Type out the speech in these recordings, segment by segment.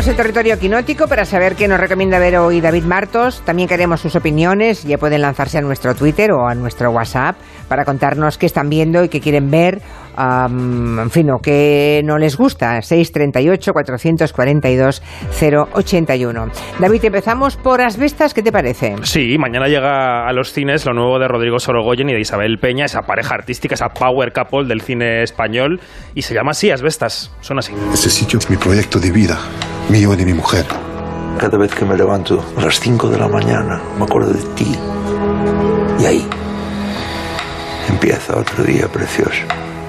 Abrimos el territorio quinótico para saber qué nos recomienda ver hoy David Martos. También queremos sus opiniones. Ya pueden lanzarse a nuestro Twitter o a nuestro WhatsApp para contarnos qué están viendo y qué quieren ver. am, en fin, o qué no les gusta. 638-442-081. David, empezamos por Asbestas. ¿Qué te parece? Sí, mañana llega a los cines lo nuevo de Rodrigo Sorogoyen y de Isabel Peña, esa pareja artística, esa power couple del cine español, y se llama así, Asbestas. Son así. Ese sitio es mi proyecto de vida, mío y de mi mujer. Cada vez que me levanto a las 5 de la mañana, me acuerdo de ti. Y ahí empieza otro día precioso.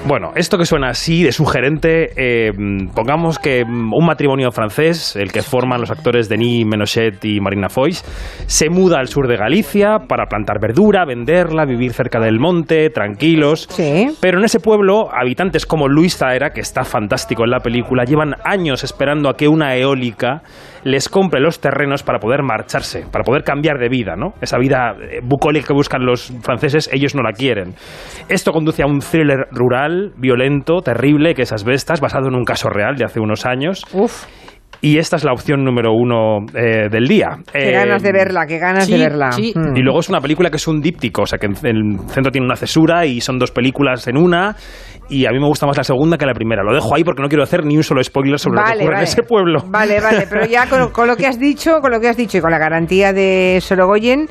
Bueno, esto que suena así de sugerente, eh, pongamos que un matrimonio francés, el que forman los actores Denis Menochet y Marina Foix, se muda al sur de Galicia para plantar verdura, venderla, vivir cerca del monte, tranquilos. Sí. Pero en ese pueblo, habitantes como Luis Zaera, que está fantástico en la película, llevan años esperando a que una eólica les compre los terrenos para poder marcharse, para poder cambiar de vida, ¿no? Esa vida eh, bucólica que buscan los franceses, ellos no la quieren. Esto conduce a un thriller rural, violento, terrible, que es Asbestas, basado en un caso real de hace unos años. Uf, Y esta es la opción número uno eh, del día. qué Eh, ganas de verla, qué ganas sí, de verla. sí. Mm. y luego es una película que es un díptico, o sea que en- el centro tiene una cesura y son dos películas en una. Y a mí me gusta más la segunda que la primera. Lo dejo ahí porque no quiero hacer ni un solo spoiler sobre lo que ocurre en ese pueblo. Vale, vale, pero ya con, con lo que has dicho, con lo que has dicho y con la garantía de Sorogoyen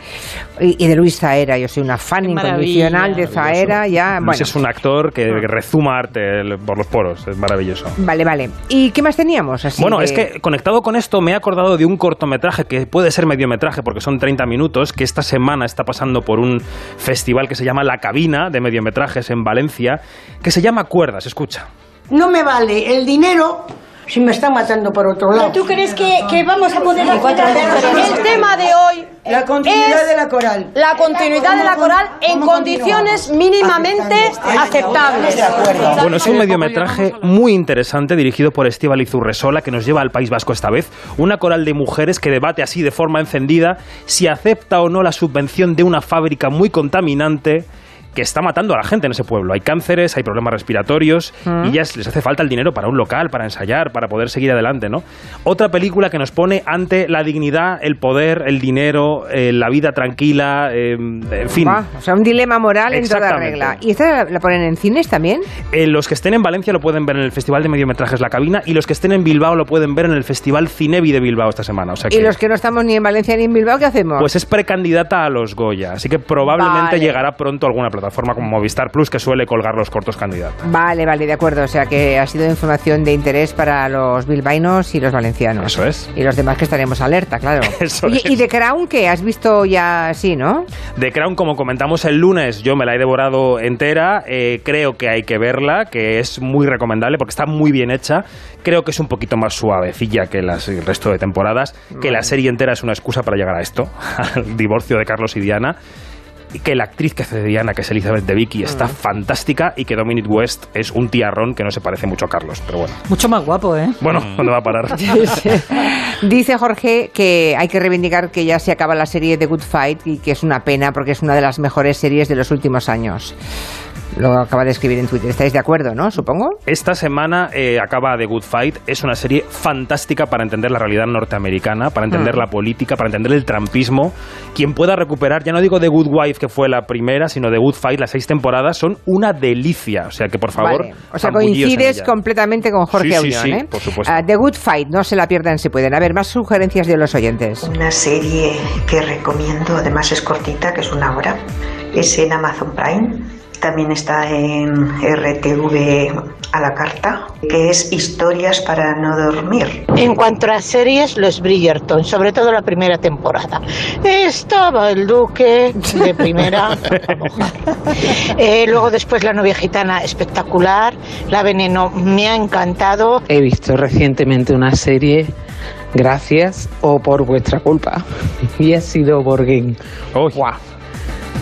y, y de Luis Zaera, yo soy una fan Qué incondicional de. Zaera, ya, Luis bueno. es un actor que que rezuma arte por los poros, es maravilloso. Vale, vale. ¿Y qué más teníamos? Así Bueno, de- es que conectado con esto me he acordado de un cortometraje que puede ser mediometraje porque son 30 minutos, que esta semana está pasando por un festival que se llama La Cabina de mediometrajes en Valencia, que se llama Cuerdas, escucha. No me vale el dinero si me están matando por otro lado. ¿Tú crees que, que vamos a poder hacer el tema de hoy? La continuidad es de la coral. La continuidad de la coral en ¿Cómo condiciones mínimamente aceptables. De acuerdo. Bueno, es un mediometraje muy interesante dirigido por Estíbaliz Urresola que nos lleva al País Vasco esta vez. Una coral de mujeres que debate así de forma encendida si acepta o no la subvención de una fábrica muy contaminante que está matando a la gente en ese pueblo. Hay cánceres, hay problemas respiratorios y ellas les hace falta el dinero para un local, para ensayar, para poder seguir adelante, ¿no? Otra película que nos pone ante la dignidad, el poder, el dinero, eh, la vida tranquila, eh, en fin. O sea, un dilema moral en toda regla. ¿Y esta la, ponen en cines también? Eh, los que estén en Valencia lo pueden ver en el Festival de Mediometrajes La Cabina y los que estén en Bilbao lo pueden ver en el Festival Cinevi de Bilbao esta semana. O sea ¿Y los que no estamos ni en Valencia ni en Bilbao, qué hacemos? pues es precandidata a los Goya, así que probablemente Vale. llegará pronto a alguna plataforma como Movistar Plus que suele colgar los cortos candidatos. Vale, vale, de acuerdo. O sea que ha sido información de interés para los bilbaínos y los valencianos. Eso es. Y los demás que estaremos alerta, claro. Eso Oye, es. ¿y de Crown qué? ¿Has visto ya así, no? The Crown, como comentamos el lunes, yo me la he devorado entera. eh, creo que hay que verla, que es muy recomendable porque está muy bien hecha. Creo que es un poquito más suavecilla que las, el resto de temporadas. Que la serie entera es una excusa para llegar a esto, al divorcio de Carlos y Diana. Y que la actriz que hace de Diana, que es Elizabeth de Vicky, está fantástica. Y que Dominic West es un tiarrón que no se parece mucho a Carlos. Pero bueno, Mucho más guapo, ¿eh? bueno, ¿dónde va a parar? Dice Jorge que hay que reivindicar que ya se acaba la serie The Good Fight y que es una pena porque es una de las mejores series de los últimos años. Lo acaba de escribir en Twitter. ¿Estáis de acuerdo, no? Supongo. Esta semana eh, acaba The Good Fight. Es una serie fantástica para entender la realidad norteamericana, para entender la política, para entender el trampismo. Quien pueda recuperar, ya no digo The Good Wife, que fue la primera, sino The Good Fight, las seis temporadas, son una delicia. O sea que, por favor, Vale. O sea, coincides completamente con Jorge Sí, sí, ¿eh? por supuesto. Ah, The Good Fight, no se la pierdan si pueden. A ver, más sugerencias de los oyentes. Una serie que recomiendo, además es cortita, que es una hora, es en Amazon Prime. También está en RTV a la carta, que es Historias para no dormir. En cuanto a series, los Bridgerton, sobre todo la primera temporada. Estaba el duque de primera. Eh, luego después la novia gitana, espectacular. La veneno me ha encantado. He visto recientemente una serie gracias o por vuestra culpa y ha sido Borgen. Guau.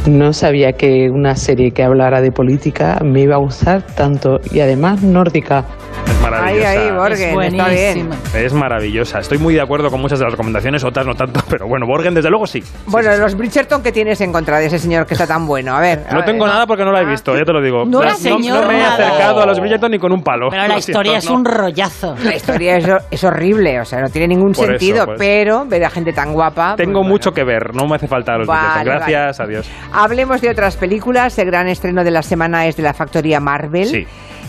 No sabía que una serie que hablara de política me iba a gustar tanto y además nórdica. Es maravillosa. Ahí, ahí, Borgen, está bien. Es maravillosa. Estoy muy de acuerdo con muchas de las recomendaciones, otras no tanto, pero bueno, Borgen desde luego sí. Bueno, los Bridgerton, ¿qué tienes en contra de ese señor que está tan bueno? A ver. a No ver. tengo nada porque no la he visto, ya te lo digo. No, La- señor, no me he nada. acercado a los Bridgerton ni con un palo. Pero la Lo historia siento, es un no. rollazo. La historia es, es horrible, o sea, no tiene ningún Por eso, sentido, pues. pero ver a gente tan guapa. pues Tengo bueno. mucho que ver, no me hace falta los Vale, Bridgerton. Gracias, adiós. Hablemos de otras películas. El gran estreno de la semana es de la factoría Marvel. Sí.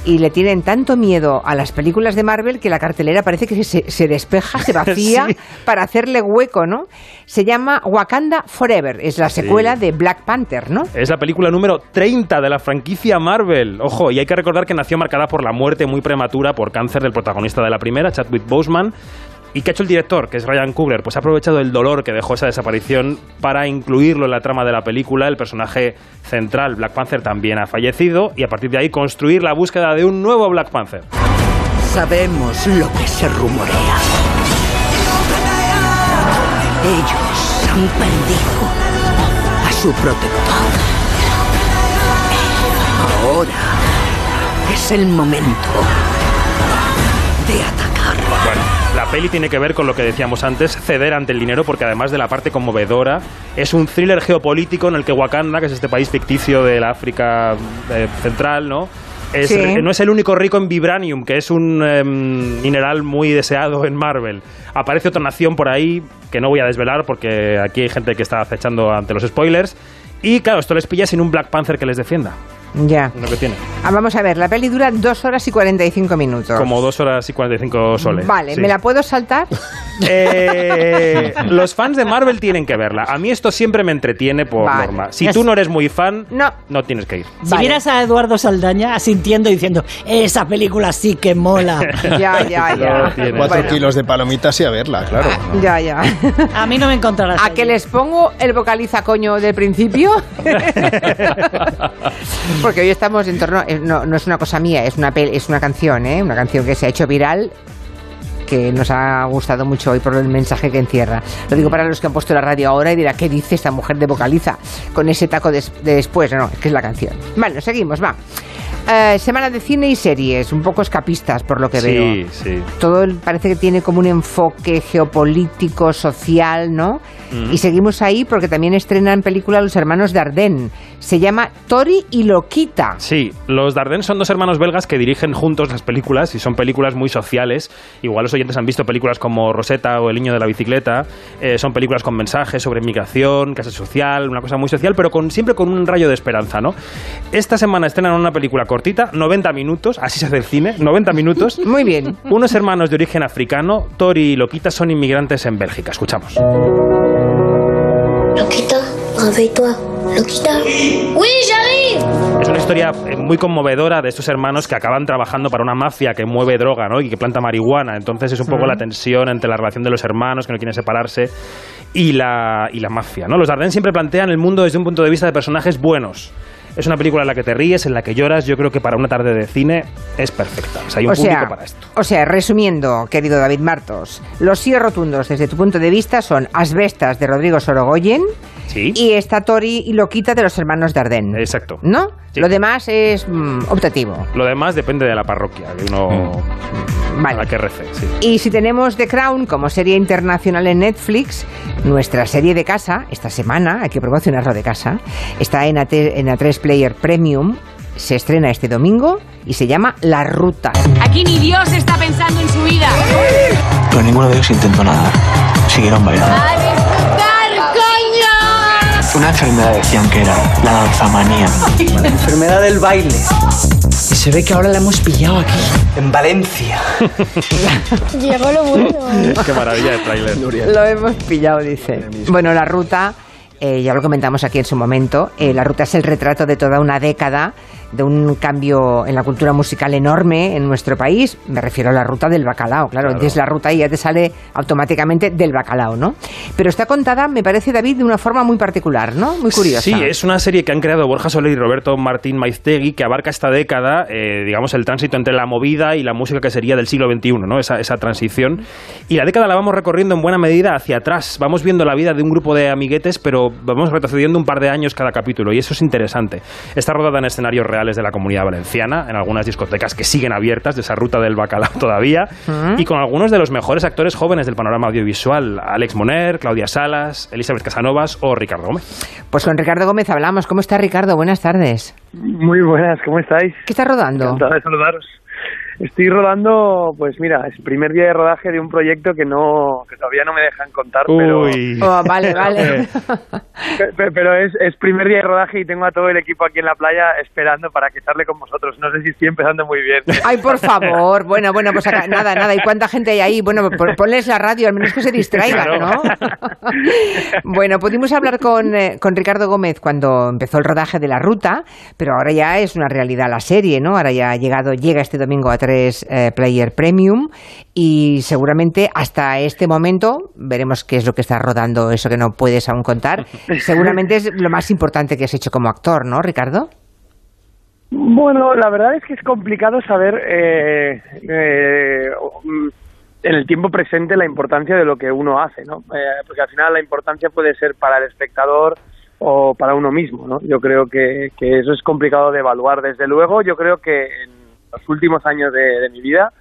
Y le tienen tanto miedo a las películas de Marvel que la cartelera parece que se, se despeja, se vacía Sí. para hacerle hueco, ¿no? Se llama Wakanda Forever. Es la secuela de Black Panther, ¿no? Es la película número 30 de la franquicia Marvel. Ojo, y hay que recordar que nació marcada por la muerte muy prematura por cáncer del protagonista de la primera, Chadwick Boseman. ¿Y qué ha hecho el director, que es Ryan Coogler? Pues ha aprovechado el dolor que dejó esa desaparición para incluirlo en la trama de la película. El personaje central, Black Panther, también ha fallecido y a partir de ahí construir la búsqueda de un nuevo Black Panther. Sabemos lo que se rumorea. Ellos han perdido a su protector. Ahora es el momento de atacar. Bueno, la peli tiene que ver con lo que decíamos antes, ceder ante el dinero, porque además de la parte conmovedora, es un thriller geopolítico en el que Wakanda, que es este país ficticio de la África eh, central, ¿no? Es- Sí. No es el único rico en vibranium, que es un em, mineral muy deseado en Marvel. Aparece otra nación por ahí, que no voy a desvelar porque aquí hay gente que está acechando ante los spoilers. Y claro, esto les pilla sin un Black Panther que les defienda. Ya. Lo que tiene. Ah, vamos a ver, la peli dura dos horas y 45 minutos. Como dos horas y 45 soles. Vale, Sí. ¿me la puedo saltar? Eh, los fans de Marvel tienen que verla. A mí esto siempre me entretiene por Vale. norma. Si Es- tú no eres muy fan, no, tienes que ir. Si Vale. vieras a Eduardo Saldaña asintiendo y diciendo, esa película sí que mola. Ya, ya, ya. Cuatro Bueno. kilos de palomitas y a verla, claro. Ya, ya. A mí no me encontrarás. ¿A que les pongo el vocaliza coño del principio? Porque hoy estamos en torno. eh, No, es una cosa mía, es una, es una canción, ¿eh? Una canción que se ha hecho viral que nos ha gustado mucho hoy por el mensaje que encierra. Lo digo para los que han puesto la radio ahora y dirá, ¿qué dice esta mujer de vocaliza con ese taco des- de después? No, no, es que es la canción. Bueno, seguimos, va. Eh, semana de cine y series, un poco escapistas por lo que veo Sí, sí. todo parece que tiene como un enfoque geopolítico, social, ¿no? Mm. Y seguimos ahí porque también estrenan película los hermanos Dardenne. Se llama Tori y Loquita. Sí, los Dardenne son dos hermanos belgas que dirigen juntos las películas y son películas muy sociales. Igual los oyentes han visto películas como Rosetta o El niño de la bicicleta. Eh, son películas con mensajes sobre migración, casa social, una cosa muy social, pero con, siempre con un rayo de esperanza, ¿no? Esta semana estrenan una película cortita, 90 minutos, así se hace el cine, 90 minutos. Muy bien. Unos hermanos de origen africano, Tori y Loquita, son inmigrantes en Bélgica. Escuchamos. Loquita, réveille-toi. Loquita. Oui, j'arrive. Es una historia eh, muy conmovedora de estos hermanos que acaban trabajando para una mafia que mueve droga ¿no? y que planta marihuana. Entonces es un poco la tensión entre la relación de los hermanos que no quieren separarse y la, y la mafia. ¿no? Los Dardenne siempre plantean el mundo desde un punto de vista de personajes buenos. Es una película en la que te ríes, en la que lloras. Yo creo que para una tarde de cine es perfecta. O sea, hay un o público sea, para esto. o sea, resumiendo, querido David Martos, los sí rotundos desde tu punto de vista son Asbestas de Rodrigo Sorogoyen Sí. y esta Tori y Loquita de los hermanos Dardenne. Exacto. ¿No? Sí. Lo demás es mm, optativo. Lo demás depende de la parroquia, que uno Vale. a la que rece. sí. Y si tenemos The Crown como serie internacional en Netflix, nuestra serie de casa, esta semana, hay que promocionarlo de casa, está en, AT en A3 Player Premium, se estrena este domingo y se llama La Ruta. Aquí ni Dios está pensando en su vida. Pero ninguno de ellos intentó nadar. Siguieron bailando. ¡A disfrutar, coño! Una enfermedad decían que era la danzamanía. La enfermedad del baile. Y se ve que ahora la hemos pillado aquí. En Valencia. Llegó lo bueno. Qué maravilla de trailer. Lo hemos pillado, dice. Bueno, La Ruta, eh, ya lo comentamos aquí en su momento, eh, La Ruta es el retrato de toda una década de un cambio en la cultura musical enorme en nuestro país. Me refiero a la ruta del bacalao, claro, Claro. es la ruta y ya te sale automáticamente del bacalao, ¿no? Pero está contada, me parece, David, de una forma muy particular, ¿no? Muy curiosa. Sí, es una serie que han creado Borja Soler y Roberto Martín Maiztegui que abarca esta década, eh, digamos, el tránsito entre la movida y la música que sería del siglo XXI, ¿no? Esa, esa transición. Y la década la vamos recorriendo en buena medida hacia atrás. Vamos viendo la vida de un grupo de amiguetes, pero vamos retrocediendo un par de años cada capítulo y eso es interesante. Está rodada en escenarios de la comunidad valenciana, en algunas discotecas que siguen abiertas de esa ruta del bacalao todavía, y con algunos de los mejores actores jóvenes del panorama audiovisual, Alex Moner, Claudia Salas, Elizabeth Casanovas o Ricardo Gómez. Pues con Ricardo Gómez hablamos. ¿Cómo está Ricardo? Buenas tardes. Muy buenas, ¿cómo estáis? ¿Qué está rodando? Encantado de saludaros. Estoy rodando, pues mira, es el primer día de rodaje de un proyecto que no, que todavía no me dejan contar, pero, Oh, vale, vale. pe- pero es, es primer día de rodaje y tengo a todo el equipo aquí en la playa esperando para que charle con vosotros. No sé si estoy empezando muy bien. Ay, por favor. Bueno, bueno, pues acá- nada, nada. ¿Y cuánta gente hay ahí? Bueno, pon- ponles la radio, al menos que se distraigan, Claro. ¿no? Bueno, pudimos hablar con, eh, con Ricardo Gómez cuando empezó el rodaje de la ruta, pero ahora ya es una realidad la serie, ¿no? Ahora ya ha llegado, llega este domingo a 3 eh, Player Premium y seguramente hasta este momento, veremos qué es lo que está rodando, eso que no puedes aún contar, seguramente es lo más importante que has hecho como actor, ¿no, Ricardo? Bueno, la verdad es que es complicado saber eh, eh, en el tiempo presente la importancia de lo que uno hace, ¿no? Eh, porque al final la importancia puede ser para el espectador o para uno mismo, ¿no? Yo creo que, que eso es complicado de evaluar. Desde luego, yo creo que en los últimos años de, de mi vida,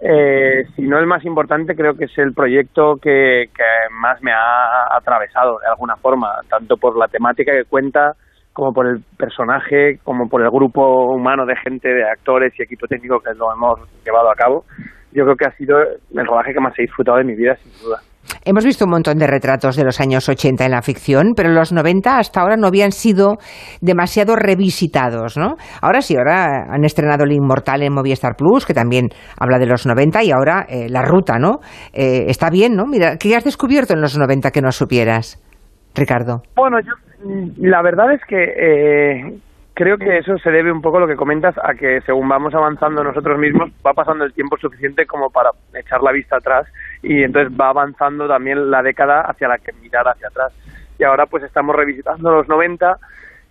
eh, si no el más importante, creo que es el proyecto que, que más me ha atravesado de alguna forma, tanto por la temática que cuenta, como por el personaje, como por el grupo humano de gente, de actores y equipo técnico que lo hemos llevado a cabo. Yo creo que ha sido el rodaje que más he disfrutado de mi vida, sin duda. Hemos visto un montón de retratos de los años 80 en la ficción, pero los 90 hasta ahora no habían sido demasiado revisitados, ¿no? Ahora sí, ahora han estrenado El Inmortal en Movistar Plus, que también habla de los 90, y ahora eh, La Ruta, ¿no? Eh, está bien, ¿no? Mira, ¿qué has descubierto en los 90 que no supieras, Ricardo? Bueno, yo mm, la verdad es que eh, creo que eso se debe un poco a lo que comentas a que según vamos avanzando nosotros mismos va pasando el tiempo suficiente como para echar la vista atrás y entonces va avanzando también la década hacia la que mirar hacia atrás. Y ahora pues estamos revisitando los 90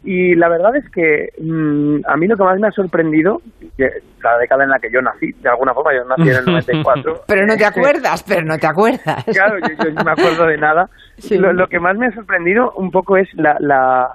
y la verdad es que mm, a mí lo que más me ha sorprendido, que la década en la que yo nací, de alguna forma yo nací en el 94. Pero no te acuerdas, pero no te acuerdas. Claro, yo, yo no me acuerdo de nada. Lo, lo que más me ha sorprendido un poco es la, la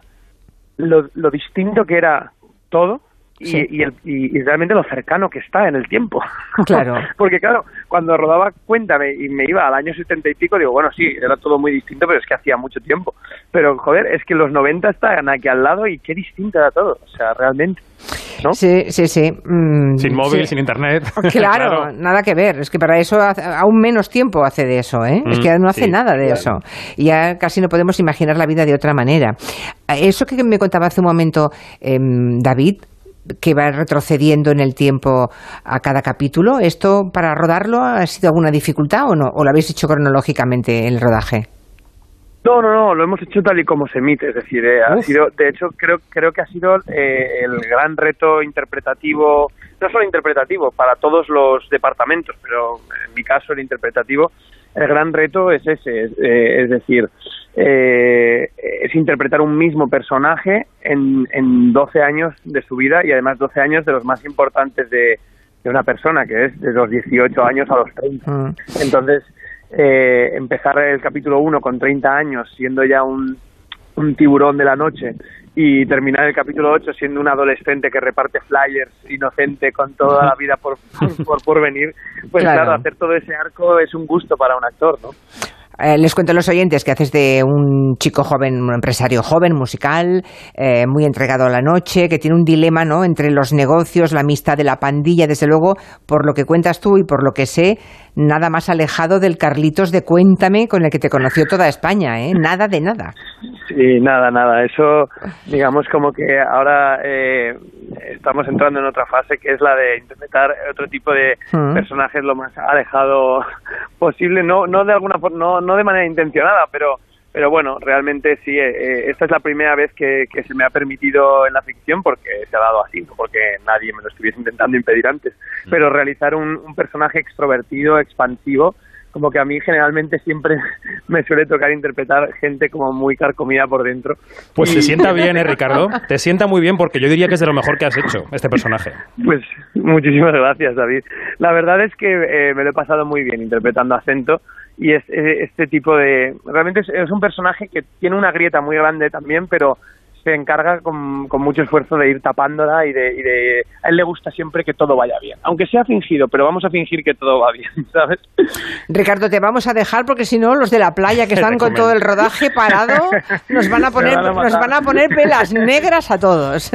lo, lo distinto que era todo y, Sí. y, el- y- y realmente lo cercano que está en el tiempo. Claro. Porque claro, cuando rodaba Cuéntame y me iba al año setenta y pico, digo, bueno, sí, era todo muy distinto, pero es que hacía mucho tiempo. Pero, joder, es que los 90 están aquí al lado y qué distinto era todo. O sea, realmente. ¿no? Sí, sí, sí. Mm, Sin móvil, sí. sin internet. Claro, nada que ver. Es que para eso hace- aún menos tiempo hace de eso, ¿eh? es Mm, que no hace sí, nada de claro. eso. Y ya casi no podemos imaginar la vida de otra manera. Eh, Eso que me contaba hace un momento em, David, que va retrocediendo en el tiempo a cada capítulo, ¿esto para rodarlo ha sido alguna dificultad o no? ¿O lo habéis hecho cronológicamente en el rodaje? No, no, no, lo hemos hecho tal y como se emite, es decir, eh, ha sido, de hecho, creo, creo que ha sido eh, el gran reto interpretativo, no solo interpretativo, para todos los departamentos, pero en mi caso el interpretativo, el gran reto es ese, es, eh, es decir, eh, es interpretar un mismo personaje en, en 12 años de su vida y además 12 años de los más importantes de, de una persona, que es de los 18 años a los 30. Entonces, eh, empezar el capítulo 1 con 30 años siendo ya un, un tiburón de la noche y terminar el capítulo 8 siendo un adolescente que reparte flyers inocente con toda la vida por, por, por venir, pues Claro. claro. hacer todo ese arco es un gusto para un actor, ¿no? Eh, les cuento a los oyentes que haces de un chico joven, un empresario joven, musical, eh, muy entregado a la noche, que tiene un dilema ¿no? entre los negocios, la amistad de la pandilla, desde luego, por lo que cuentas tú y por lo que sé, nada más alejado del Carlitos de Cuéntame con el que te conoció toda España, ¿eh? Nada de nada. Sí, nada, nada. Eso, digamos, como que ahora eh, estamos entrando en otra fase que es la de interpretar otro tipo de Mm. personajes lo más alejado posible. No, no de alguna forma, no, no de manera intencionada, pero pero bueno, realmente sí, eh, eh, esta es la primera vez que, que, se me ha permitido en la ficción porque se ha dado así, no porque nadie me lo estuviese intentando impedir antes, mm. pero realizar un, un personaje extrovertido, expansivo, como que a mí generalmente siempre me suele tocar interpretar gente como muy carcomida por dentro. Pues te sienta bien, ¿eh, Ricardo? Te sienta muy bien porque yo diría que es de lo mejor que has hecho este personaje. Pues muchísimas gracias, David. La verdad es que eh, me lo he pasado muy bien interpretando acento y es, este tipo de... Realmente es un personaje que tiene una grieta muy grande también, pero se encarga con, con, mucho esfuerzo de ir tapándola y de, y de, A él le gusta siempre que todo vaya bien. Aunque sea fingido, pero vamos a fingir que todo va bien, ¿sabes? Ricardo, te vamos a dejar porque si no, los de la playa que están con todo el rodaje parado nos van a poner, nos van a poner velas negras a todos.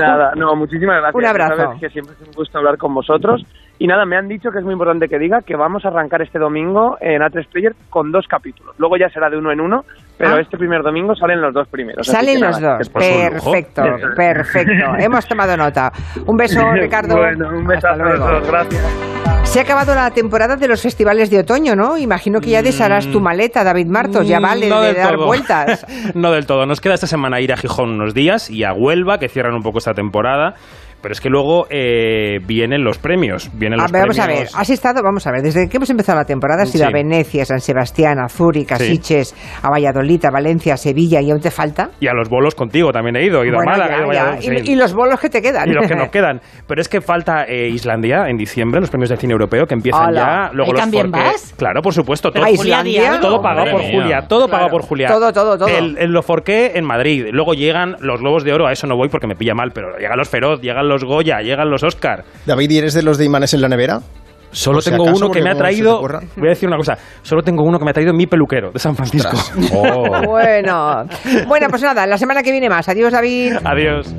Nada, no, muchísimas gracias. Un abrazo. Sabes que siempre es un gusto hablar con vosotros. Y nada, me han dicho que es muy importante que diga que vamos a arrancar este domingo en A3 Player con dos capítulos. Luego ya será de uno en uno, pero ah. este primer domingo salen los dos primeros. Salen los dos. Perfecto, perfecto. Hemos tomado nota. Un beso, Ricardo. Bueno, un beso a todos. Gracias. Se ha acabado la temporada de los festivales de otoño, ¿no? Imagino que ya desharás tu mm. maleta, David Martos. Ya vale de dar vueltas. no del todo. Nos queda esta semana ir a Gijón unos días y a Huelva, que cierran un poco esta temporada. Pero es que luego eh, vienen los premios. Vienen los vamos a ver, has estado, vamos a ver, desde que hemos empezado la temporada has ido a Venecia, San Sebastián, a Zúrich, a Siches, a Valladolid, a Valencia, a Sevilla, ¿y aún te falta? Y a los bolos contigo también he ido, he ido a Málaga. ¿Y, los bolos que te quedan. Y los que nos quedan. Pero es que falta eh, Islandia en diciembre, los premios del cine europeo que empiezan ya. Luego los también vas? Claro, por supuesto. Todo, Islandia? Todo pagado por Julia, todo pagado por Julia. Todo, todo, todo. El, el Lo Forqué en Madrid. Luego llegan los Lobos de Oro, a eso no voy porque me pilla mal, pero llegan los Feroz, llegan los Goya, llegan los Oscar. David, ¿y eres de los de imanes en la nevera? Solo tengo uno que me ha traído. Voy a decir una cosa. Solo tengo uno que me ha traído mi peluquero de San Francisco. Oh. Bueno. Bueno, pues nada, la semana que viene más. Adiós, David. Adiós.